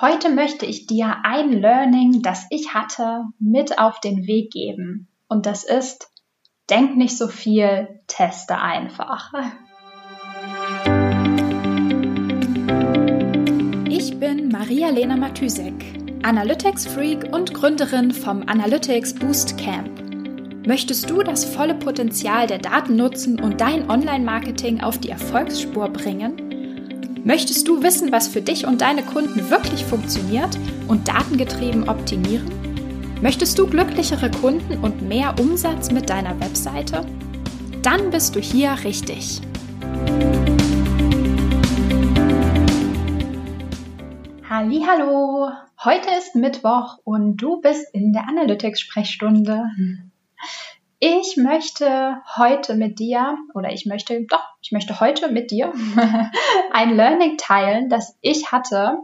Heute möchte ich dir ein Learning, das ich hatte, mit auf den Weg geben. Und das ist, denk nicht so viel, teste einfach. Ich bin Maria-Lena Matysek, Analytics-Freak und Gründerin vom Analytics Boost Camp. Möchtest du das volle Potenzial der Daten nutzen und dein Online-Marketing auf die Erfolgsspur bringen? Möchtest du wissen, was für dich und deine Kunden wirklich funktioniert und datengetrieben optimieren? Möchtest du glücklichere Kunden und mehr Umsatz mit deiner Webseite? Dann bist du hier richtig. Hallo, heute ist Mittwoch und du bist in der Analytics Sprechstunde. Ich möchte heute mit dir, oder ich möchte, doch, ich möchte heute mit dir ein Learning teilen, das ich hatte.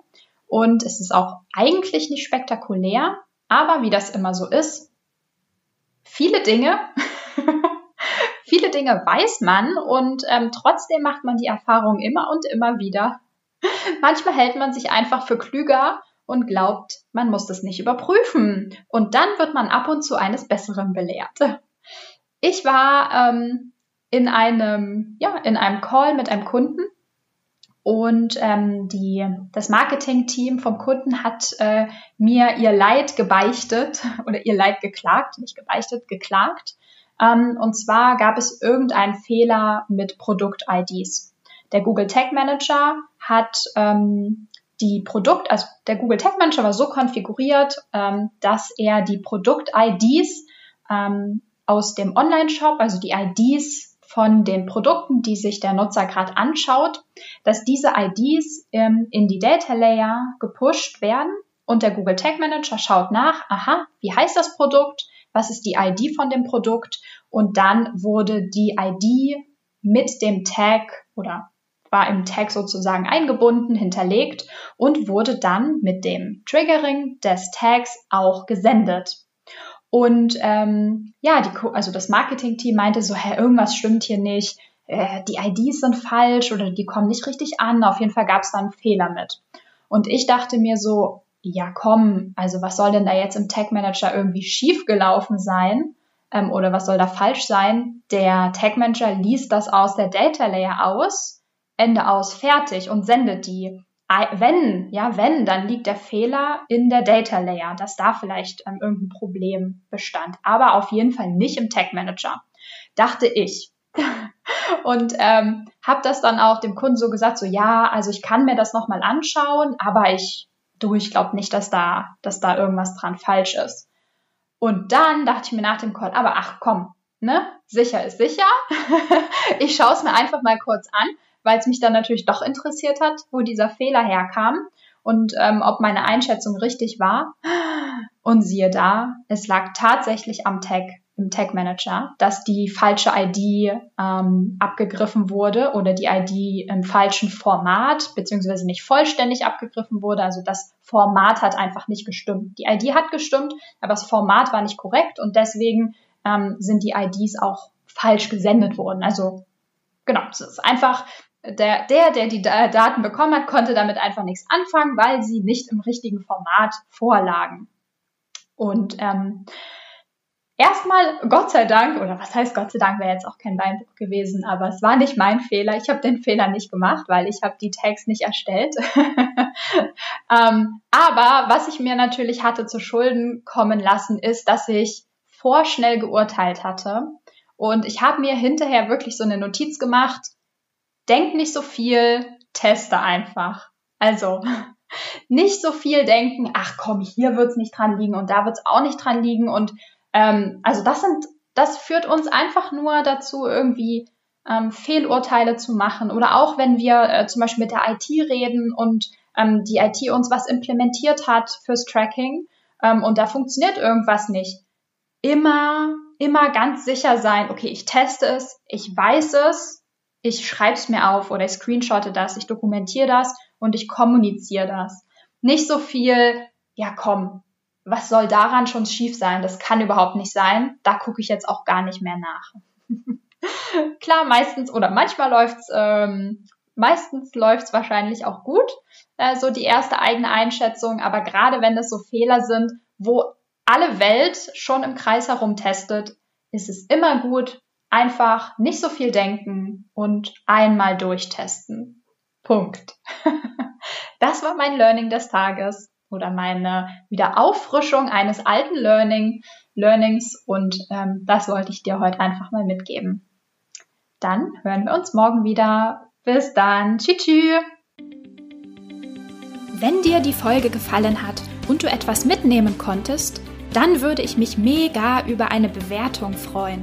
Und es ist auch eigentlich nicht spektakulär, aber wie das immer so ist, viele Dinge, viele Dinge weiß man und ähm, trotzdem macht man die Erfahrung immer und immer wieder. Manchmal hält man sich einfach für klüger und glaubt, man muss das nicht überprüfen. Und dann wird man ab und zu eines Besseren belehrt. Ich war ähm, in einem, ja, in einem Call mit einem Kunden und ähm, die, das Marketing-Team vom Kunden hat äh, mir ihr Leid gebeichtet oder ihr Leid geklagt, nicht gebeichtet, geklagt. Ähm, und zwar gab es irgendeinen Fehler mit Produkt-IDs. Der Google Tag Manager hat ähm, die Produkt, also der Google Tag Manager war so konfiguriert, ähm, dass er die Produkt-IDs ähm, aus dem Online-Shop, also die IDs von den Produkten, die sich der Nutzer gerade anschaut, dass diese IDs ähm, in die Data Layer gepusht werden und der Google Tag Manager schaut nach, aha, wie heißt das Produkt, was ist die ID von dem Produkt und dann wurde die ID mit dem Tag oder war im Tag sozusagen eingebunden, hinterlegt und wurde dann mit dem Triggering des Tags auch gesendet. Und ähm, ja, die, also das Marketing-Team meinte so, hä, irgendwas stimmt hier nicht, äh, die IDs sind falsch oder die kommen nicht richtig an. Auf jeden Fall gab es da einen Fehler mit. Und ich dachte mir so, ja komm, also was soll denn da jetzt im Tag Manager irgendwie schief gelaufen sein? Ähm, oder was soll da falsch sein? Der Tag Manager liest das aus der Data Layer aus, Ende aus, fertig und sendet die wenn, ja, wenn, dann liegt der Fehler in der Data Layer, dass da vielleicht ähm, irgendein Problem bestand. Aber auf jeden Fall nicht im Tag Manager, dachte ich. Und ähm, habe das dann auch dem Kunden so gesagt, so ja, also ich kann mir das nochmal anschauen, aber ich, du, ich glaube nicht, dass da, dass da irgendwas dran falsch ist. Und dann dachte ich mir nach dem Call, aber ach komm, ne, sicher ist sicher. ich schaue es mir einfach mal kurz an weil es mich dann natürlich doch interessiert hat, wo dieser Fehler herkam und ähm, ob meine Einschätzung richtig war. Und siehe da, es lag tatsächlich am Tag, im Tag Manager, dass die falsche ID ähm, abgegriffen wurde oder die ID im falschen Format, beziehungsweise nicht vollständig abgegriffen wurde. Also das Format hat einfach nicht gestimmt. Die ID hat gestimmt, aber das Format war nicht korrekt und deswegen ähm, sind die IDs auch falsch gesendet worden. Also genau, es ist einfach der, der, der die Daten bekommen hat, konnte damit einfach nichts anfangen, weil sie nicht im richtigen Format vorlagen. Und ähm, erstmal, Gott sei Dank, oder was heißt Gott sei Dank, wäre jetzt auch kein Beinbruch gewesen, aber es war nicht mein Fehler. Ich habe den Fehler nicht gemacht, weil ich habe die Tags nicht erstellt. ähm, aber was ich mir natürlich hatte zu Schulden kommen lassen, ist, dass ich vorschnell geurteilt hatte. Und ich habe mir hinterher wirklich so eine Notiz gemacht, denk nicht so viel, teste einfach. Also nicht so viel denken, ach komm, hier wird's nicht dran liegen und da wird's auch nicht dran liegen. Und ähm, also das sind, das führt uns einfach nur dazu, irgendwie ähm, Fehlurteile zu machen. Oder auch wenn wir äh, zum Beispiel mit der IT reden und ähm, die IT uns was implementiert hat fürs Tracking ähm, und da funktioniert irgendwas nicht. Immer, immer ganz sicher sein, okay, ich teste es, ich weiß es, ich schreibe es mir auf oder ich screenshotte das, ich dokumentiere das und ich kommuniziere das. Nicht so viel, ja komm, was soll daran schon schief sein? Das kann überhaupt nicht sein. Da gucke ich jetzt auch gar nicht mehr nach. Klar, meistens oder manchmal läuft's ähm, Meistens läuft es wahrscheinlich auch gut, äh, so die erste eigene Einschätzung. Aber gerade wenn es so Fehler sind, wo alle Welt schon im Kreis herum testet, ist es immer gut, einfach nicht so viel denken und einmal durchtesten. Punkt. Das war mein Learning des Tages oder meine Wiederauffrischung eines alten Learning, Learnings und ähm, das wollte ich dir heute einfach mal mitgeben. Dann hören wir uns morgen wieder. Bis dann. Tschüss. tschüss. Wenn dir die Folge gefallen hat und du etwas mitnehmen konntest, dann würde ich mich mega über eine Bewertung freuen.